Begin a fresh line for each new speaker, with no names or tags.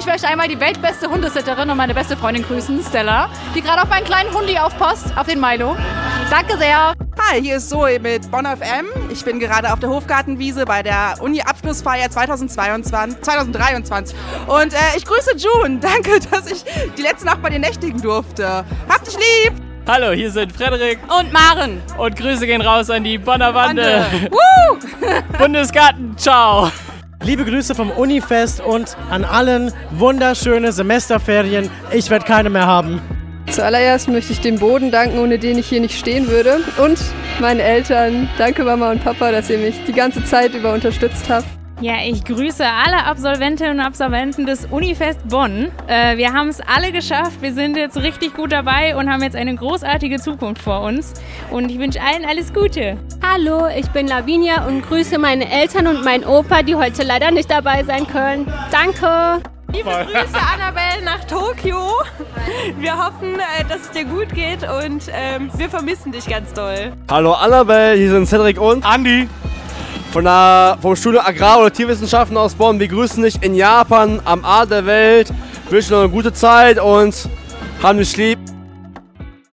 Ich möchte einmal die weltbeste Hundesitterin und meine beste Freundin grüßen, Stella, die gerade auf meinen kleinen Hundi aufpasst, auf den Milo. Danke sehr.
Hi, hier ist Zoe mit Bonn FM. Ich bin gerade auf der Hofgartenwiese bei der Uni-Abschlussfeier 2022, 2023. Und äh, ich grüße June. Danke, dass ich die letzte Nacht bei dir nächtigen durfte. Habt dich lieb!
Hallo, hier sind Frederik
Und Maren.
und Grüße gehen raus an die Bonner Bande.
Woo!
Bundesgarten, ciao.
Liebe Grüße vom Unifest und an allen wunderschöne Semesterferien. Ich werde keine mehr haben.
Zuallererst möchte ich dem Boden danken, ohne den ich hier nicht stehen würde. Und meinen Eltern. Danke Mama und Papa, dass ihr mich die ganze Zeit über unterstützt habt.
Ja, ich grüße alle Absolventinnen und Absolventen des Unifest Bonn. Äh, wir haben es alle geschafft. Wir sind jetzt richtig gut dabei und haben jetzt eine großartige Zukunft vor uns. Und ich wünsche allen alles Gute.
Hallo, ich bin Lavinia und grüße meine Eltern und meinen Opa, die heute leider nicht dabei sein können. Danke!
Liebe Grüße, Annabelle, nach Tokio. Wir hoffen, äh, dass es dir gut geht und ähm, wir vermissen dich ganz doll.
Hallo Annabelle, hier sind Cedric und
Andi.
Von der, vom Studium Agrar- oder Tierwissenschaften aus Bonn. Wir grüßen dich in Japan, am Art der Welt, wünschen noch eine gute Zeit und haben dich lieb.